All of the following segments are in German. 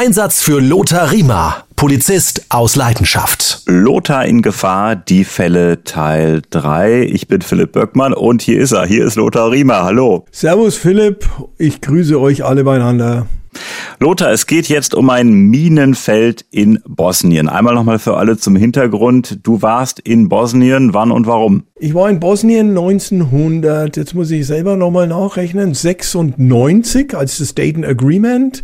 Einsatz für Lothar Riemer, Polizist aus Leidenschaft. Lothar in Gefahr, die Fälle Teil 3. Ich bin Philipp Böckmann und hier ist er. Hier ist Lothar Riemer. Hallo. Servus Philipp, ich grüße euch alle beieinander. Lothar, es geht jetzt um ein Minenfeld in Bosnien. Einmal nochmal für alle zum Hintergrund. Du warst in Bosnien. Wann und warum? Ich war in Bosnien 1900, jetzt muss ich selber nochmal nachrechnen, 96, als das Dayton Agreement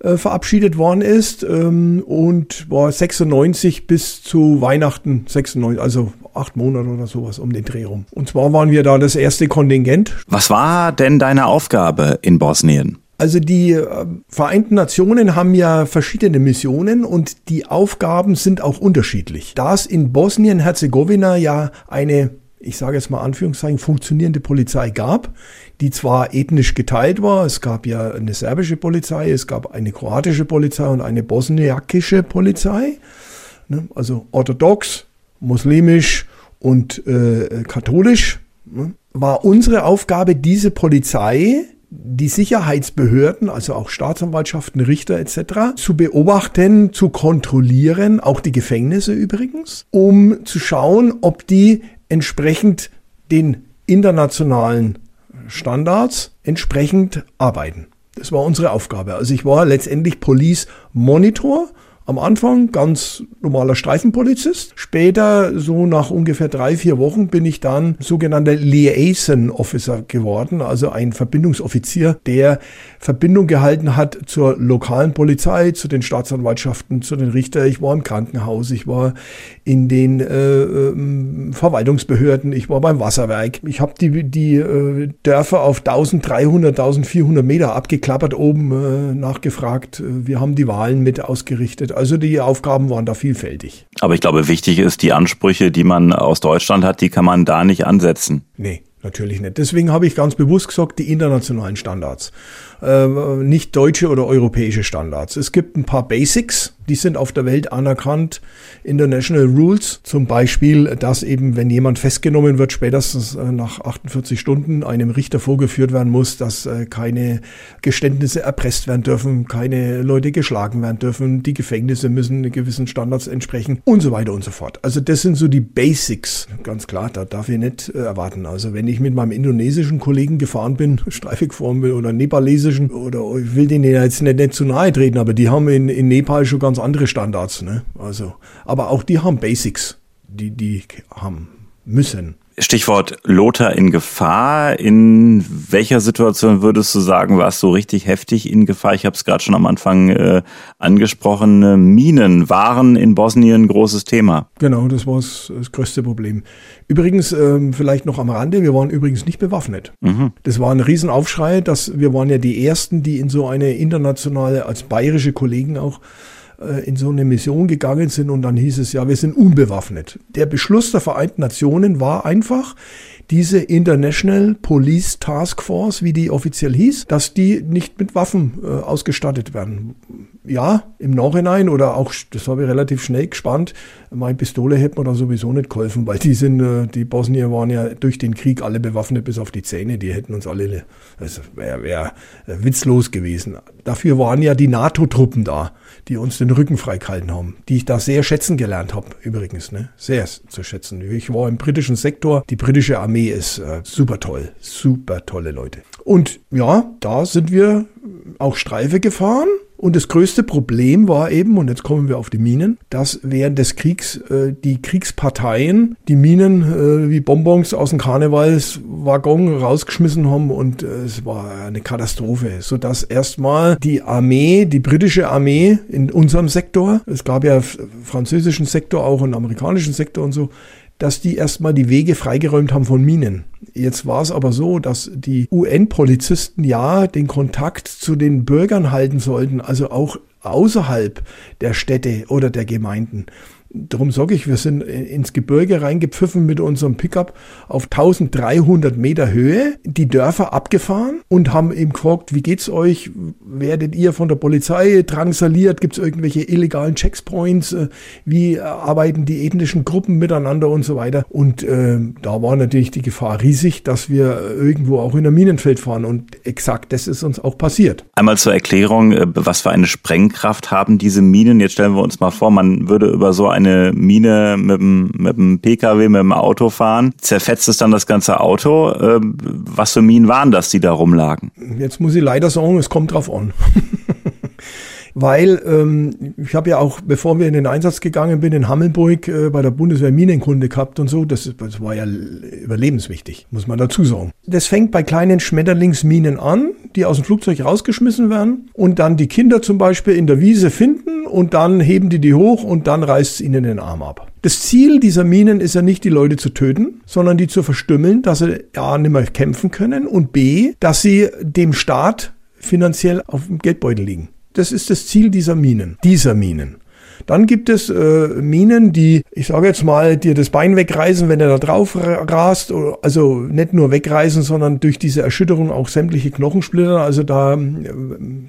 äh, verabschiedet worden ist ähm, und war 96 bis zu Weihnachten 96, also acht Monate oder sowas um den Dreh rum. Und zwar waren wir da das erste Kontingent. Was war denn deine Aufgabe in Bosnien? Also die äh, Vereinten Nationen haben ja verschiedene Missionen und die Aufgaben sind auch unterschiedlich. Da es in Bosnien-Herzegowina ja eine ich sage jetzt mal Anführungszeichen, funktionierende Polizei gab, die zwar ethnisch geteilt war, es gab ja eine serbische Polizei, es gab eine kroatische Polizei und eine bosniakische Polizei, ne, also orthodox, muslimisch und äh, katholisch, ne, war unsere Aufgabe, diese Polizei die Sicherheitsbehörden, also auch Staatsanwaltschaften, Richter etc., zu beobachten, zu kontrollieren, auch die Gefängnisse übrigens, um zu schauen, ob die entsprechend den internationalen Standards entsprechend arbeiten. Das war unsere Aufgabe. Also ich war letztendlich Police Monitor am Anfang ganz normaler Streifenpolizist. Später, so nach ungefähr drei, vier Wochen, bin ich dann sogenannter Liaison Officer geworden, also ein Verbindungsoffizier, der Verbindung gehalten hat zur lokalen Polizei, zu den Staatsanwaltschaften, zu den Richtern. Ich war im Krankenhaus, ich war in den äh, äh, Verwaltungsbehörden, ich war beim Wasserwerk. Ich habe die, die äh, Dörfer auf 1300, 1400 Meter abgeklappert, oben äh, nachgefragt. Wir haben die Wahlen mit ausgerichtet. Also die Aufgaben waren da vielfältig. Aber ich glaube, wichtig ist, die Ansprüche, die man aus Deutschland hat, die kann man da nicht ansetzen. Nee. Natürlich nicht. Deswegen habe ich ganz bewusst gesagt, die internationalen Standards, äh, nicht deutsche oder europäische Standards. Es gibt ein paar Basics, die sind auf der Welt anerkannt. International Rules, zum Beispiel, dass eben, wenn jemand festgenommen wird, spätestens äh, nach 48 Stunden einem Richter vorgeführt werden muss, dass äh, keine Geständnisse erpresst werden dürfen, keine Leute geschlagen werden dürfen, die Gefängnisse müssen gewissen Standards entsprechen und so weiter und so fort. Also das sind so die Basics. Ganz klar, da darf ich nicht äh, erwarten. Also wenn ich mit meinem indonesischen Kollegen gefahren bin, Streife gefahren bin oder nepalesischen, oder ich will denen jetzt nicht, nicht zu nahe treten, aber die haben in, in Nepal schon ganz andere Standards. Ne? Also, aber auch die haben Basics, die die haben müssen. Stichwort Lothar in Gefahr. In welcher Situation würdest du sagen, warst du richtig heftig in Gefahr? Ich habe es gerade schon am Anfang äh, angesprochen. Minen waren in Bosnien ein großes Thema. Genau, das war das, größte Problem. Übrigens, ähm, vielleicht noch am Rande, wir waren übrigens nicht bewaffnet. Mhm. Das war ein Riesenaufschrei, dass wir waren ja die Ersten, die in so eine internationale, als bayerische Kollegen auch, äh, in so eine Mission gegangen sind und dann hieß es ja, wir sind unbewaffnet. Der Beschluss der Vereinten Nationen war einfach, diese International Police Task Force, wie die offiziell hieß, dass die nicht mit Waffen äh, ausgestattet werden. Ja, im Nachhinein oder auch, das habe ich relativ schnell gespannt, meine Pistole hätte mir da sowieso nicht geholfen, weil die sind, äh, die Bosnier waren ja durch den Krieg alle bewaffnet bis auf die Zähne, die hätten uns alle, das wäre wär witzlos gewesen. Dafür waren ja die NATO-Truppen da, die uns den Rücken freigehalten haben, die ich da sehr schätzen gelernt habe, übrigens, ne? Sehr zu schätzen. Ich war im britischen Sektor, die britische Armee ist äh, super toll, super tolle Leute. Und ja, da sind wir auch Streife gefahren und das größte Problem war eben, und jetzt kommen wir auf die Minen, dass während des Kriegs äh, die Kriegsparteien die Minen äh, wie Bonbons aus dem Karnevalswaggon rausgeschmissen haben und äh, es war eine Katastrophe, sodass erstmal die Armee, die britische Armee in unserem Sektor, es gab ja französischen Sektor auch und amerikanischen Sektor und so, dass die erstmal die Wege freigeräumt haben von Minen. Jetzt war es aber so, dass die UN-Polizisten ja den Kontakt zu den Bürgern halten sollten, also auch außerhalb der Städte oder der Gemeinden. Darum sage ich, wir sind ins Gebirge reingepfiffen mit unserem Pickup auf 1300 Meter Höhe, die Dörfer abgefahren und haben eben gefragt, wie geht's euch? Werdet ihr von der Polizei drangsaliert? Gibt's irgendwelche illegalen Checkpoints? Äh, wie arbeiten die ethnischen Gruppen miteinander und so weiter? Und äh, da war natürlich die Gefahr riesig, dass wir irgendwo auch in ein Minenfeld fahren. Und exakt das ist uns auch passiert. Einmal zur Erklärung, äh, was für eine Sprengkraft haben diese Minen? Jetzt stellen wir uns mal vor, man würde über so eine Mine mit dem, mit dem Pkw, mit dem Auto fahren. Zerfetzt es dann das ganze Auto? Ähm, was für Minen waren das, die da rumlagen? Jetzt muss ich leider sagen, es kommt drauf an. weil ähm, ich habe ja auch, bevor wir in den Einsatz gegangen bin, in Hammelburg äh, bei der Bundeswehr Minenkunde gehabt und so. Das, das war ja überlebenswichtig, muss man dazu sagen. Das fängt bei kleinen Schmetterlingsminen an, die aus dem Flugzeug rausgeschmissen werden und dann die Kinder zum Beispiel in der Wiese finden und dann heben die die hoch und dann reißt es ihnen den Arm ab. Das Ziel dieser Minen ist ja nicht, die Leute zu töten, sondern die zu verstümmeln, dass sie A, nicht mehr kämpfen können und B, dass sie dem Staat finanziell auf dem Geldbeutel liegen. Das ist das Ziel dieser Minen, dieser Minen. Dann gibt es äh, Minen, die, ich sage jetzt mal, dir das Bein wegreißen, wenn du da drauf rast. Also nicht nur wegreißen, sondern durch diese Erschütterung auch sämtliche Knochen splittern. Also da äh,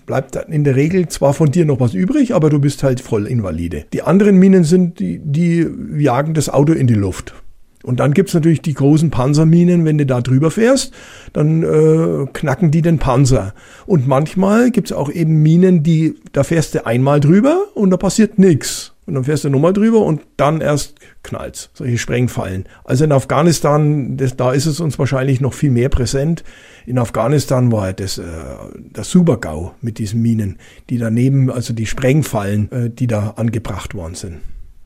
bleibt in der Regel zwar von dir noch was übrig, aber du bist halt voll invalide. Die anderen Minen sind, die, die jagen das Auto in die Luft. Und dann gibt's natürlich die großen Panzerminen, wenn du da drüber fährst, dann äh, knacken die den Panzer. Und manchmal gibt's auch eben Minen, die, da fährst du einmal drüber und da passiert nichts. Und dann fährst du nochmal drüber und dann erst knallt's. Solche Sprengfallen. Also in Afghanistan, das, da ist es uns wahrscheinlich noch viel mehr präsent. In Afghanistan war das, äh, das Supergau mit diesen Minen, die daneben, also die Sprengfallen, äh, die da angebracht worden sind.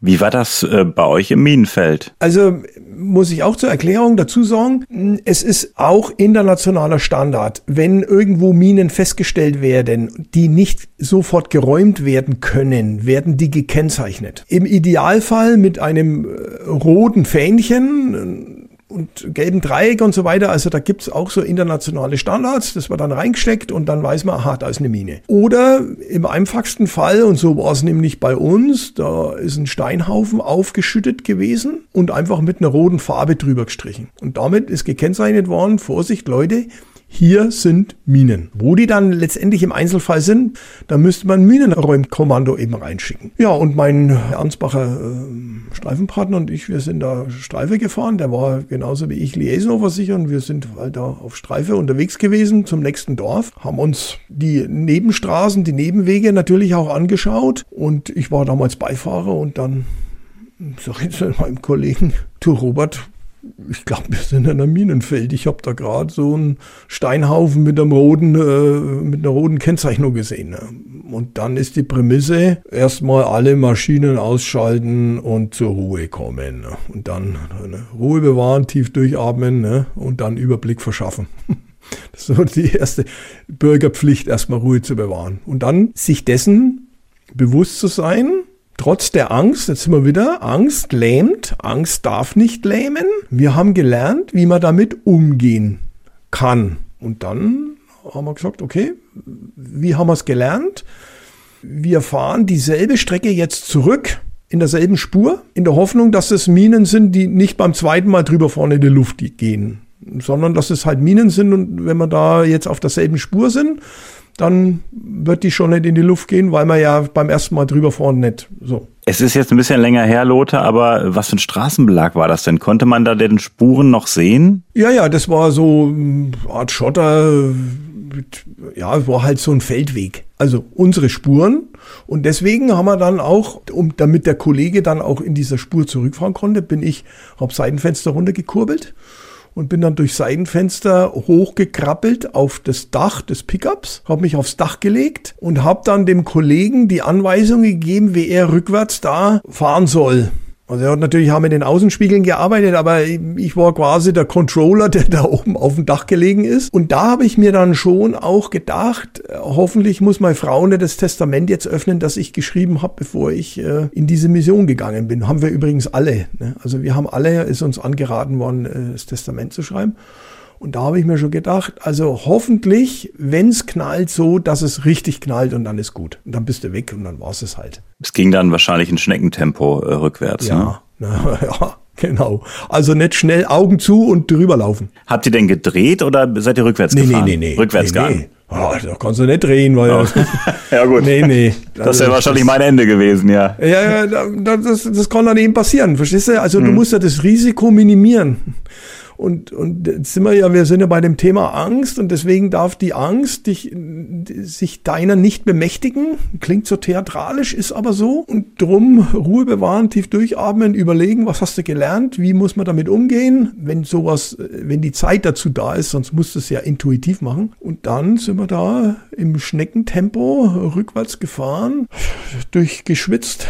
Wie war das äh, bei euch im Minenfeld? Also muss ich auch zur Erklärung dazu sagen, es ist auch internationaler Standard, wenn irgendwo Minen festgestellt werden, die nicht sofort geräumt werden können, werden die gekennzeichnet. Im Idealfall mit einem äh, roten Fähnchen, und gelben Dreieck und so weiter. Also da gibt's auch so internationale Standards, das wird dann reingesteckt und dann weiß man, aha, da ist eine Mine. Oder im einfachsten Fall, und so war es nämlich bei uns, da ist ein Steinhaufen aufgeschüttet gewesen und einfach mit einer roten Farbe drüber gestrichen. Und damit ist gekennzeichnet worden, Vorsicht Leute, hier sind Minen. Wo die dann letztendlich im Einzelfall sind, da müsste man Minenräumkommando eben reinschicken. Ja, und mein Ansbacher äh, Streifenpartner und ich, wir sind da Streife gefahren. Der war genauso wie ich Liaisonversicher und wir sind halt da auf Streife unterwegs gewesen zum nächsten Dorf, haben uns die Nebenstraßen, die Nebenwege natürlich auch angeschaut und ich war damals Beifahrer und dann sag ich zu meinem Kollegen, du Robert, ich glaube, wir sind in einem Minenfeld. Ich habe da gerade so einen Steinhaufen mit einem roten, äh, mit einer roten Kennzeichnung gesehen. Ne? Und dann ist die Prämisse, erstmal alle Maschinen ausschalten und zur Ruhe kommen. Ne? Und dann ne? Ruhe bewahren, tief durchatmen ne? und dann Überblick verschaffen. Das ist die erste Bürgerpflicht, erstmal Ruhe zu bewahren. Und dann sich dessen bewusst zu sein, Trotz der Angst, jetzt sind wir wieder, Angst lähmt, Angst darf nicht lähmen. Wir haben gelernt, wie man damit umgehen kann. Und dann haben wir gesagt, okay, wie haben wir es gelernt? Wir fahren dieselbe Strecke jetzt zurück in derselben Spur, in der Hoffnung, dass es Minen sind, die nicht beim zweiten Mal drüber vorne in die Luft gehen, sondern dass es halt Minen sind und wenn wir da jetzt auf derselben Spur sind, dann wird die schon nicht in die Luft gehen, weil man ja beim ersten Mal drüber fahren nicht so. Es ist jetzt ein bisschen länger her, Lothar, aber was für ein Straßenbelag war das denn? Konnte man da den Spuren noch sehen? Ja, ja, das war so eine Art Schotter. Ja, es war halt so ein Feldweg. Also unsere Spuren. Und deswegen haben wir dann auch, um, damit der Kollege dann auch in dieser Spur zurückfahren konnte, bin ich, hab Seitenfenster runtergekurbelt und bin dann durch Seitenfenster hochgekrabbelt auf das Dach des Pickups, habe mich aufs Dach gelegt und habe dann dem Kollegen die Anweisung gegeben, wie er rückwärts da fahren soll. Also er hat natürlich auch mit den Außenspiegeln gearbeitet, aber ich war quasi der Controller, der da oben auf dem Dach gelegen ist. Und da habe ich mir dann schon auch gedacht, hoffentlich muss meine Frau nicht das Testament jetzt öffnen, das ich geschrieben habe, bevor ich äh, in diese Mission gegangen bin. Haben wir übrigens alle. Ne? Also wir haben alle, ist uns angeraten worden, äh, das Testament zu schreiben. Und da habe ich mir schon gedacht, also hoffentlich, wenn es knallt, so, dass es richtig knallt und dann ist gut. Und dann bist du weg und dann war es halt. Es ging dann wahrscheinlich in Schneckentempo äh, rückwärts. Ja, ne? na, ja, genau. Also nicht schnell Augen zu und drüber laufen. Habt ihr denn gedreht oder seid ihr rückwärts nee, gefahren? Nee, nee, nee. Rückwärtsgang. Nee, nee. Oh, da kannst du nicht drehen, weil oh. ja gut. Nee, nee. Das wäre wahrscheinlich mein Ende gewesen, ja. Ja, ja, das, das kann dann eben passieren, verstehst du? Also hm. du musst ja das Risiko minimieren. Und, und jetzt sind wir ja, wir sind ja bei dem Thema Angst und deswegen darf die Angst dich, sich deiner nicht bemächtigen. Klingt so theatralisch, ist aber so. Und drum Ruhe bewahren, tief durchatmen, überlegen, was hast du gelernt, wie muss man damit umgehen, wenn sowas, wenn die Zeit dazu da ist, sonst musst du es ja intuitiv machen. Und dann sind wir da im Schneckentempo rückwärts gefahren, durchgeschwitzt.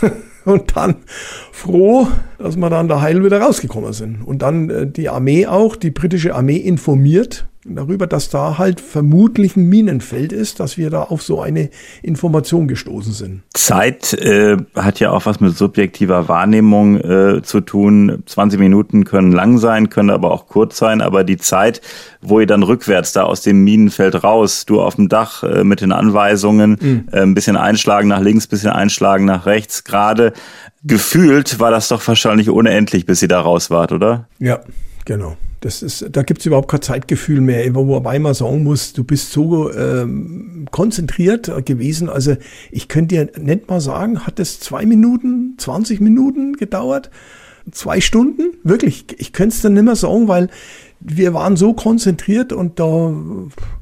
und dann froh, dass wir dann da heil wieder rausgekommen sind. Und dann äh, die Armee auch, die britische Armee informiert darüber, dass da halt vermutlich ein Minenfeld ist, dass wir da auf so eine Information gestoßen sind. Zeit äh, hat ja auch was mit subjektiver Wahrnehmung äh, zu tun. 20 Minuten können lang sein, können aber auch kurz sein, aber die Zeit, wo ihr dann rückwärts da aus dem Minenfeld raus, du auf dem Dach äh, mit den Anweisungen, mhm. äh, ein bisschen einschlagen nach links, bisschen einschlagen nach rechts, gerade gefühlt war das doch wahrscheinlich unendlich, bis ihr da raus wart, oder? Ja, genau. Das ist, da gibt es überhaupt kein Zeitgefühl mehr, wobei man sagen muss, du bist so ähm, konzentriert gewesen. Also ich könnte dir nicht mal sagen, hat es zwei Minuten, 20 Minuten gedauert? Zwei Stunden? Wirklich, ich könnte es dann nicht mehr sagen, weil wir waren so konzentriert und da,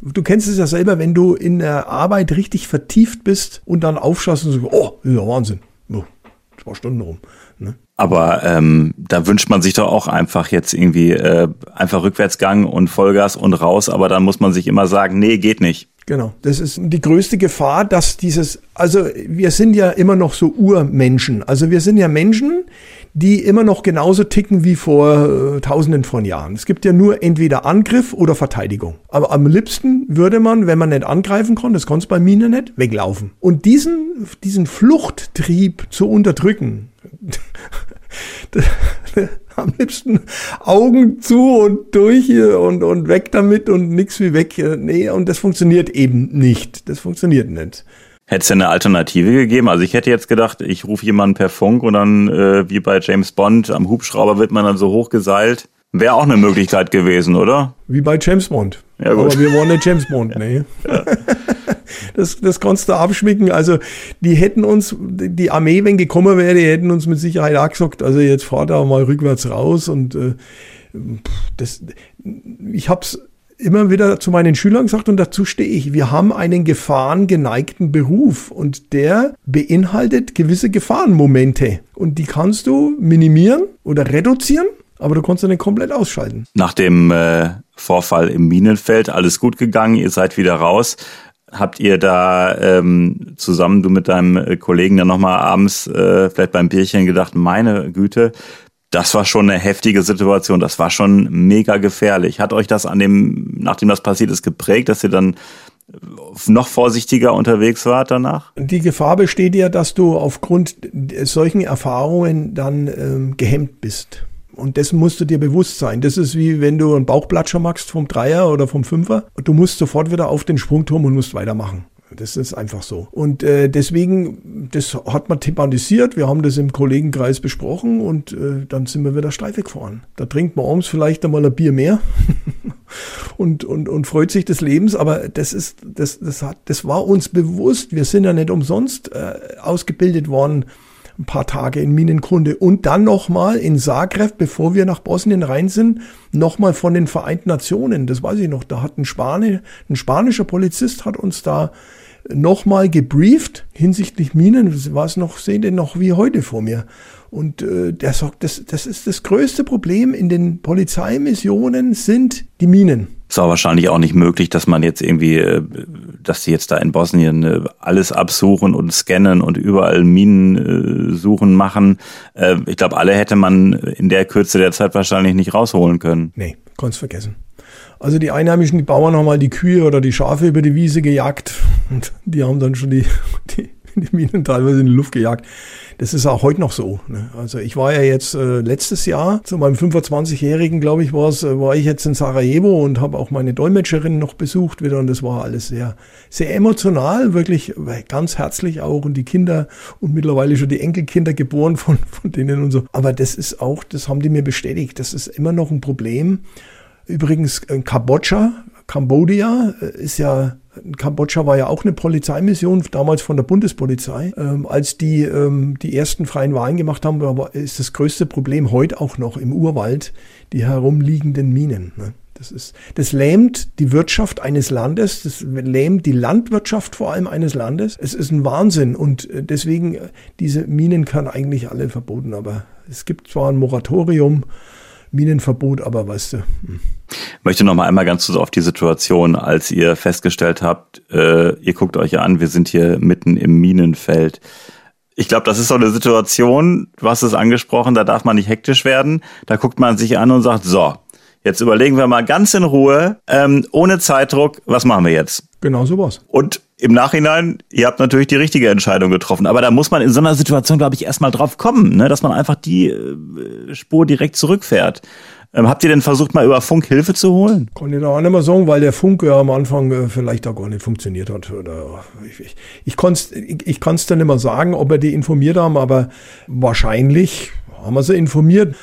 du kennst es ja selber, wenn du in der Arbeit richtig vertieft bist und dann aufschaust und so, oh, ja Wahnsinn. Oh, zwei Stunden rum. Ne? Aber ähm, da wünscht man sich doch auch einfach jetzt irgendwie äh, einfach Rückwärtsgang und Vollgas und raus, aber dann muss man sich immer sagen, nee, geht nicht. Genau, das ist die größte Gefahr, dass dieses, also wir sind ja immer noch so Urmenschen. Also wir sind ja Menschen, die immer noch genauso ticken wie vor äh, tausenden von Jahren. Es gibt ja nur entweder Angriff oder Verteidigung. Aber am liebsten würde man, wenn man nicht angreifen kann, das kann es bei Minen nicht, weglaufen. Und diesen, diesen Fluchttrieb zu unterdrücken, am liebsten Augen zu und durch und, und weg damit und nichts wie weg. Nee, und das funktioniert eben nicht. Das funktioniert nicht. Hätte es eine Alternative gegeben? Also ich hätte jetzt gedacht, ich rufe jemanden per Funk und dann, äh, wie bei James Bond, am Hubschrauber wird man dann so hochgeseilt. Wäre auch eine Möglichkeit gewesen, oder? Wie bei James Bond. Ja, gut. Aber wir wollen nicht James Bond, nee. Ja. Das, das kannst du abschmicken. Also, die hätten uns, die Armee, wenn gekommen wäre, die hätten uns mit Sicherheit auch gesagt, also jetzt fahrt da mal rückwärts raus und äh, das, ich hab's immer wieder zu meinen Schülern gesagt und dazu stehe ich. Wir haben einen gefahrengeneigten Beruf und der beinhaltet gewisse Gefahrenmomente und die kannst du minimieren oder reduzieren aber du konntest ihn komplett ausschalten. Nach dem äh, Vorfall im Minenfeld, alles gut gegangen, ihr seid wieder raus. Habt ihr da ähm, zusammen, du mit deinem äh, Kollegen, dann nochmal abends äh, vielleicht beim Bierchen gedacht, meine Güte, das war schon eine heftige Situation, das war schon mega gefährlich. Hat euch das an dem, nachdem das passiert ist, geprägt, dass ihr dann noch vorsichtiger unterwegs wart danach? Die Gefahr besteht ja, dass du aufgrund solchen Erfahrungen dann ähm, gehemmt bist. Und dessen musst du dir bewusst sein. Das ist wie wenn du einen Bauchplatscher machst vom Dreier oder vom Fünfer. Du musst sofort wieder auf den Sprungturm und musst weitermachen. Das ist einfach so. Und äh, deswegen, das hat man thematisiert. Wir haben das im Kollegenkreis besprochen und äh, dann sind wir wieder steif gefahren. Da trinkt man abends vielleicht einmal ein Bier mehr und, und, und freut sich des Lebens. Aber das ist, das, das hat, das war uns bewusst. Wir sind ja nicht umsonst äh, ausgebildet worden ein paar Tage in Minenkunde und dann nochmal in Zagreb, bevor wir nach Bosnien rein sind, nochmal von den Vereinten Nationen. Das weiß ich noch. Da hat ein, Spani ein spanischer Polizist hat uns da nochmal gebrieft hinsichtlich Minen. War es noch, seht ihr noch wie heute vor mir. Und äh, der sagt, das, das ist das größte Problem in den Polizeimissionen sind die Minen. Es war wahrscheinlich auch nicht möglich, dass man jetzt irgendwie, äh, dass die jetzt da in Bosnien äh, alles absuchen und scannen und überall Minen äh, suchen machen. Ich glaube, alle hätte man in der Kürze der Zeit wahrscheinlich nicht rausholen können. Nee, kannst vergessen. Also die Einheimischen, die Bauern haben mal die Kühe oder die Schafe über die Wiese gejagt und die haben dann schon die, die die Minen teilweise in die Luft gejagt. Das ist auch heute noch so. Ne? Also ich war ja jetzt äh, letztes Jahr, zu meinem 25-Jährigen, glaube ich, war es, äh, war ich jetzt in Sarajevo und habe auch meine Dolmetscherin noch besucht wieder und das war alles sehr, sehr emotional, wirklich äh, ganz herzlich auch und die Kinder und mittlerweile schon die Enkelkinder geboren von, von denen und so. Aber das ist auch, das haben die mir bestätigt, das ist immer noch ein Problem. Übrigens, in äh, Kambodscha, Kambodscha ist ja Kambodscha war ja auch eine Polizeimission, damals von der Bundespolizei. Ähm, als die ähm, die ersten freien Wahlen gemacht haben, war, ist das größte Problem heute auch noch im Urwald die herumliegenden Minen. Ne? Das, ist, das lähmt die Wirtschaft eines Landes, das lähmt die Landwirtschaft vor allem eines Landes. Es ist ein Wahnsinn und äh, deswegen, äh, diese Minen kann eigentlich alle verboten, aber es gibt zwar ein Moratorium, Minenverbot, aber weißt du. Hm. Ich möchte noch mal einmal ganz kurz auf die Situation, als ihr festgestellt habt, äh, ihr guckt euch an, wir sind hier mitten im Minenfeld. Ich glaube, das ist so eine Situation, du hast es angesprochen, da darf man nicht hektisch werden. Da guckt man sich an und sagt, so, jetzt überlegen wir mal ganz in Ruhe, ähm, ohne Zeitdruck, was machen wir jetzt? Genau so was. Und im Nachhinein, ihr habt natürlich die richtige Entscheidung getroffen. Aber da muss man in so einer Situation, glaube ich, erstmal drauf kommen, ne? dass man einfach die äh, Spur direkt zurückfährt. Ähm, habt ihr denn versucht, mal über Funk Hilfe zu holen? Kann ich da auch nicht mehr sagen, weil der Funk ja am Anfang äh, vielleicht auch gar nicht funktioniert hat. Oder ich ich, ich kann es ich, ich kann's dann nicht mehr sagen, ob wir die informiert haben, aber wahrscheinlich haben wir sie informiert.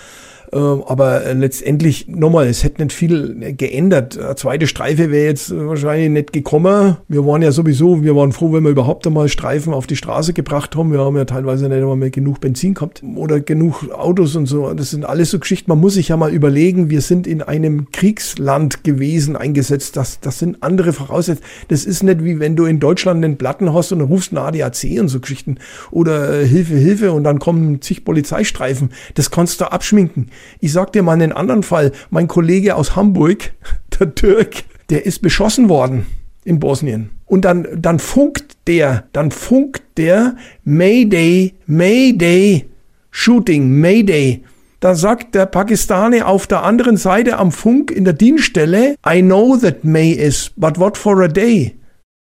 Ähm, aber äh, letztendlich, nochmal, es hätte nicht viel geändert. Eine zweite Streife wäre jetzt wahrscheinlich nicht gekommen. Wir waren ja sowieso, wir waren froh, wenn wir überhaupt einmal Streifen auf die Straße gebracht haben. Wir haben ja teilweise nicht einmal mehr genug Benzin gehabt oder genug Autos und so. Das sind alles so Geschichten. Man muss sich ja mal überlegen, wir sind in einem Kriegsland gewesen eingesetzt. Das, das sind andere Voraussetzungen. Das ist nicht wie wenn du in Deutschland einen Platten hast und rufst einen ADAC und so Geschichten oder äh, Hilfe, Hilfe und dann kommen zig Polizeistreifen. Das kannst du abschminken. Ich sag dir mal einen anderen Fall. Mein Kollege aus Hamburg, der Türk, der ist beschossen worden in Bosnien. Und dann, dann funkt der, dann funkt der Mayday, Mayday, Shooting, Mayday. Da sagt der Pakistani auf der anderen Seite am Funk in der Dienststelle, I know that May is, but what for a day?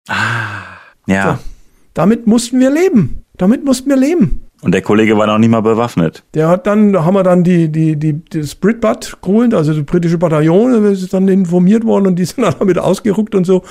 Ah, ja. So, damit mussten wir leben. Damit mussten wir leben. Und der Kollege war noch nicht mal bewaffnet. Der hat dann, da haben wir dann die, die, die, das Britbat geholt, also das britische Bataillon, ist dann informiert worden und die sind dann damit ausgerückt und so.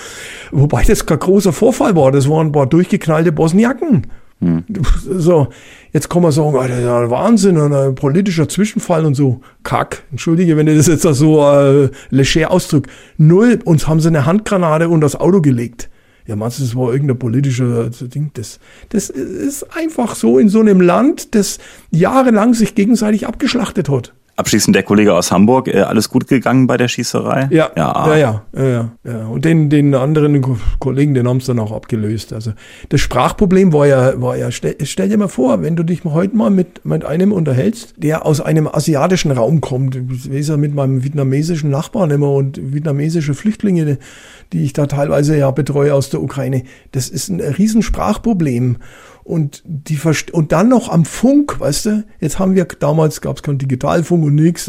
Wobei das kein großer Vorfall war, das waren ein paar durchgeknallte Bosniaken. Hm. So, jetzt kann man sagen, Alter, ja, Wahnsinn, ein politischer Zwischenfall und so. Kack, entschuldige, wenn ihr das jetzt so äh, leger ausdrückt. Null, uns haben sie eine Handgranate unter das Auto gelegt ja, meinst du, das war irgendein politischer Ding? Das, das ist einfach so in so einem Land, das jahrelang sich gegenseitig abgeschlachtet hat. Abschließend der Kollege aus Hamburg, äh, alles gut gegangen bei der Schießerei? Ja, ja, ja, ja, ja, ja. Und den, den anderen Kollegen, den haben es dann auch abgelöst. Also das Sprachproblem war ja, war ja, stell, stell dir mal vor, wenn du dich heute mal mit, mit einem unterhältst, der aus einem asiatischen Raum kommt, ich weiß ja mit meinem vietnamesischen Nachbarn immer und vietnamesische Flüchtlinge, die ich da teilweise ja betreue aus der Ukraine, das ist ein Riesensprachproblem und die und dann noch am Funk, weißt du? Jetzt haben wir damals gab es keinen Digitalfunk und nichts.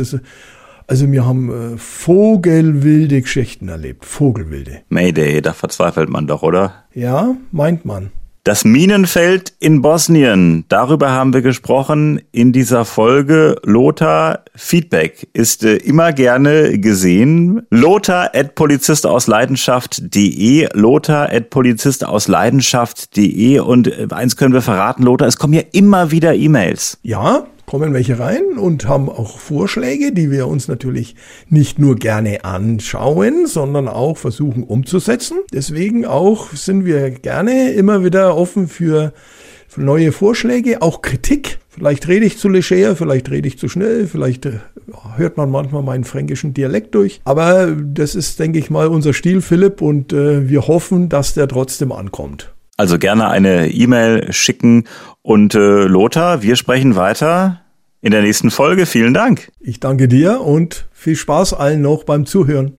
Also wir haben äh, vogelwilde Geschichten erlebt, vogelwilde. Mayday, da verzweifelt man doch, oder? Ja, meint man. Das Minenfeld in Bosnien, darüber haben wir gesprochen in dieser Folge. Lothar, Feedback ist äh, immer gerne gesehen. Lothar at Polizist aus Leidenschaft.de, Lothar at Polizist aus Leidenschaft.de und äh, eins können wir verraten, Lothar, es kommen ja immer wieder E-Mails. Ja, kommen welche rein und haben auch Vorschläge, die wir uns natürlich nicht nur gerne anschauen, sondern auch versuchen umzusetzen. Deswegen auch sind wir gerne immer wieder offen für neue Vorschläge, auch Kritik. Vielleicht rede ich zu leger, vielleicht rede ich zu schnell, vielleicht äh, hört man manchmal meinen fränkischen Dialekt durch. Aber das ist, denke ich mal, unser Stil, Philipp, und äh, wir hoffen, dass der trotzdem ankommt. Also gerne eine E-Mail schicken. Und äh, Lothar, wir sprechen weiter in der nächsten Folge. Vielen Dank. Ich danke dir und viel Spaß allen noch beim Zuhören.